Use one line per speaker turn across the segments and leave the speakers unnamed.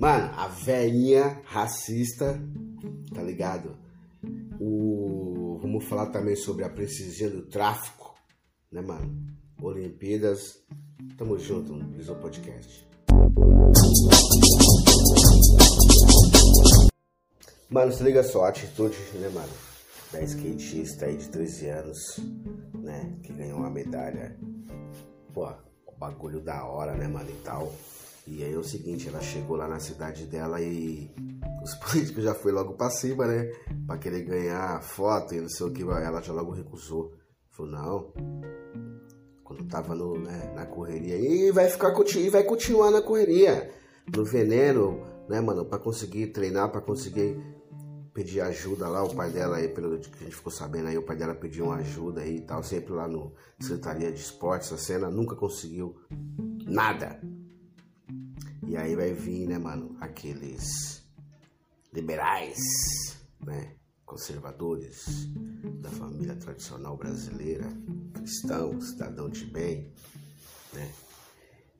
Mano, a velhinha racista, tá ligado? O, vamos falar também sobre a princesinha do tráfico, né, mano? Olimpíadas. Tamo junto no Visão Podcast. Mano, se liga só, a atitude, né, mano? Da skatista aí de 13 anos, né? Que ganhou uma medalha. Pô, bagulho da hora, né, mano? E tal. E aí é o seguinte, ela chegou lá na cidade dela e os políticos já foi logo pra cima, né? Pra querer ganhar foto e não sei o que. Ela já logo recusou. Falou, não. Quando tava no, né, na correria. E vai ficar e vai continuar na correria. No veneno, né, mano? Pra conseguir treinar, pra conseguir pedir ajuda lá. O pai dela aí, pelo que a gente ficou sabendo aí, o pai dela pediu uma ajuda aí e tal. Sempre lá no Secretaria de Esportes, a cena nunca conseguiu nada. E aí vai vir, né, mano, aqueles liberais, né, conservadores da família tradicional brasileira, cristão, cidadão de bem, né?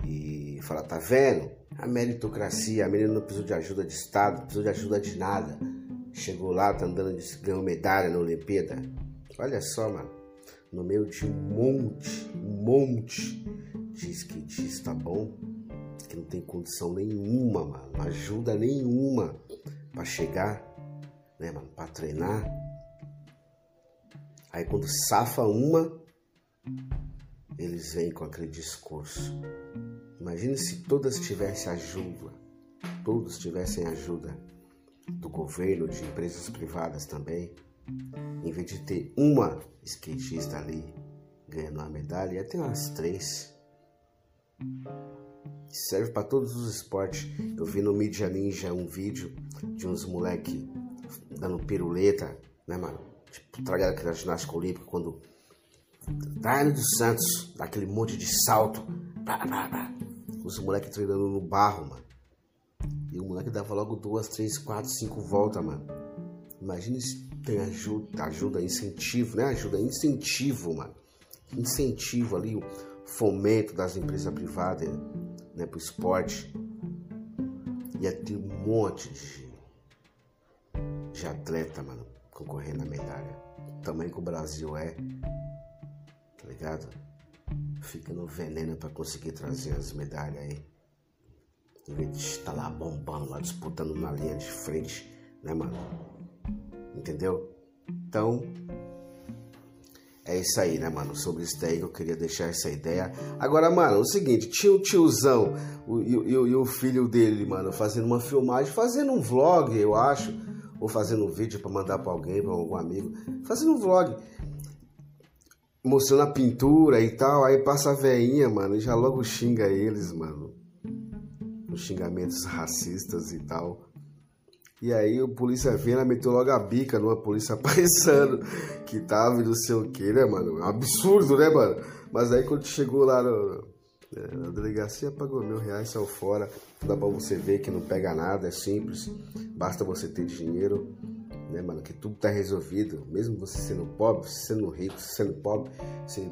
E fala, tá vendo? A meritocracia, a menina não precisou de ajuda de Estado, não precisou de ajuda de nada. Chegou lá, tá andando, de, ganhou medalha na Olimpíada. Olha só, mano, no meio de um monte, um monte de skatista bom, que não tem condição nenhuma, mano, ajuda nenhuma para chegar, né, mano, para treinar. Aí quando safa uma, eles vêm com aquele discurso. Imagine se todas tivessem ajuda, todos tivessem ajuda do governo, de empresas privadas também, em vez de ter uma skatista ali ganhando uma medalha, ia ter umas três serve para todos os esportes. Eu vi no Media Ninja um vídeo de uns moleque dando piruleta, né, mano? Tipo, traga aquela ginástica olímpica quando Daiane dos Santos, dá aquele monte de salto. Blá, blá, blá. Os moleques treinando no barro, mano. E o moleque dava logo duas, três, quatro, cinco voltas, mano. Imagina se tem ajuda, ajuda, incentivo, né? Ajuda, incentivo, mano. Incentivo ali, fomento das empresas privadas né, pro esporte, ia ter um monte de, de atleta, mano, concorrendo na medalha. O tamanho que o Brasil é, tá ligado? Fica no veneno para conseguir trazer as medalhas aí. Em vez de estar lá bombando, lá disputando na linha de frente, né, mano? Entendeu? Então, é isso aí, né, mano? Sobre isso daí eu queria deixar essa ideia. Agora, mano, é o seguinte, tinha o tiozão e, e, e o filho dele, mano, fazendo uma filmagem, fazendo um vlog, eu acho, ou fazendo um vídeo para mandar para alguém, para algum amigo, fazendo um vlog, mostrando a pintura e tal, aí passa a veinha, mano, e já logo xinga eles, mano. Os xingamentos racistas e tal. E aí o polícia vendo, meteu logo a bica numa polícia paisano que tava e não sei o que, né, mano? Absurdo, né, mano? Mas aí quando chegou lá no, é, na delegacia, pagou mil reais, saiu fora. Dá pra você ver que não pega nada, é simples. Basta você ter dinheiro, né, mano? Que tudo tá resolvido. Mesmo você sendo pobre, sendo rico, sendo pobre, você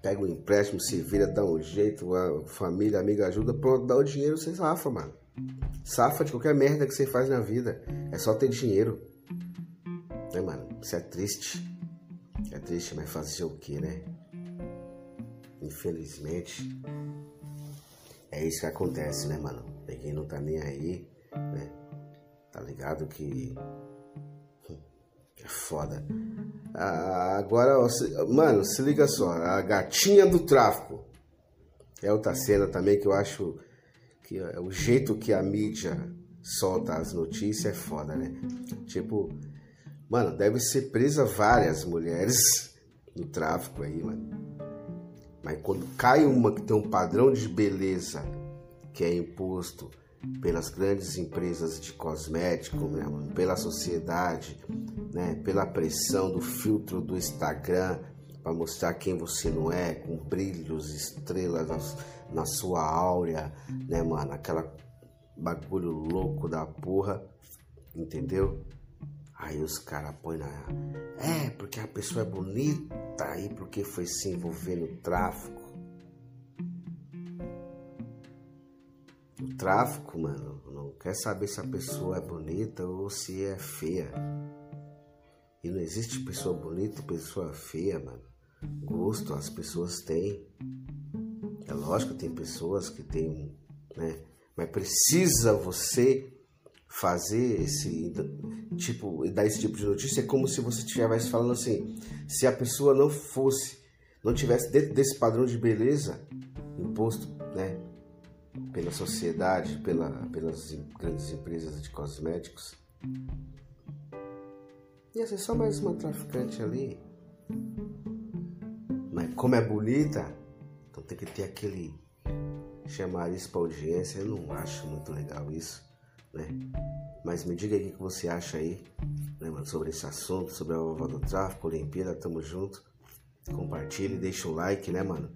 pega um empréstimo, se vira, dá um jeito, a família, amiga ajuda, pronto, dá o dinheiro, você safa, mano. Safa de qualquer merda que você faz na vida. É só ter dinheiro. Né, mano? Isso é triste. É triste, mas fazer o que, né? Infelizmente. É isso que acontece, né, mano? Quem não tá nem aí, né? Tá ligado que. É foda. Ah, agora, mano, se liga só. A gatinha do tráfico. É outra cena também que eu acho que é o jeito que a mídia solta as notícias é foda, né? Tipo, mano, deve ser presa várias mulheres no tráfico aí, mano. Mas quando cai uma que tem um padrão de beleza que é imposto pelas grandes empresas de cosmético, né, pela sociedade, né, pela pressão do filtro do Instagram para mostrar quem você não é, com brilhos, estrelas na sua áurea, né, mano? Aquela bagulho louco da porra, entendeu? Aí os caras põem na. É, porque a pessoa é bonita, aí porque foi se envolver no tráfico. O tráfico, mano, não quer saber se a pessoa é bonita ou se é feia. E não existe pessoa bonita e pessoa feia, mano. Gosto as pessoas têm. É lógico que tem pessoas que têm, né? Mas precisa você fazer esse tipo, dar esse tipo de notícia é como se você estivesse falando assim, se a pessoa não fosse, não tivesse dentro desse padrão de beleza imposto, né, pela sociedade, pela, pelas grandes empresas de cosméticos, ia ser só mais uma traficante ali. Como é bonita, então tem que ter aquele chamar isso para audiência. Eu não acho muito legal isso, né? Mas me diga aí o que você acha aí, né, mano, sobre esse assunto, sobre a vovó do tráfico, Olimpíada, tamo junto. Compartilhe, deixa o like, né, mano?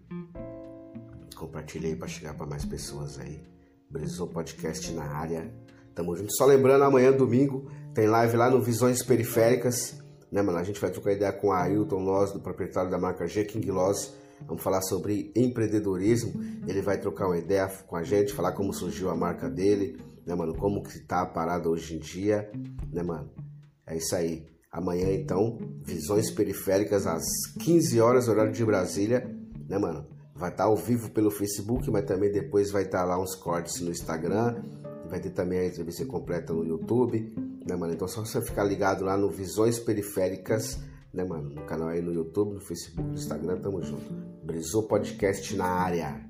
Compartilha aí para chegar para mais pessoas aí. Brisou Podcast na área. Tamo junto. Só lembrando, amanhã, domingo, tem live lá no Visões Periféricas. Né, mano? A gente vai trocar ideia com a Ailton Loz, do proprietário da marca G King Loz. Vamos falar sobre empreendedorismo. Ele vai trocar uma ideia com a gente, falar como surgiu a marca dele, né, mano? Como que tá a parada hoje em dia, né, mano? É isso aí. Amanhã, então, Visões Periféricas às 15 horas, horário de Brasília, né, mano? Vai estar tá ao vivo pelo Facebook, mas também depois vai estar tá lá uns cortes no Instagram. Vai ter também a entrevista completa no YouTube, né, mano? Então só você ficar ligado lá no Visões Periféricas, né, mano? No canal aí no YouTube, no Facebook, no Instagram, tamo junto. Brisou Podcast na área.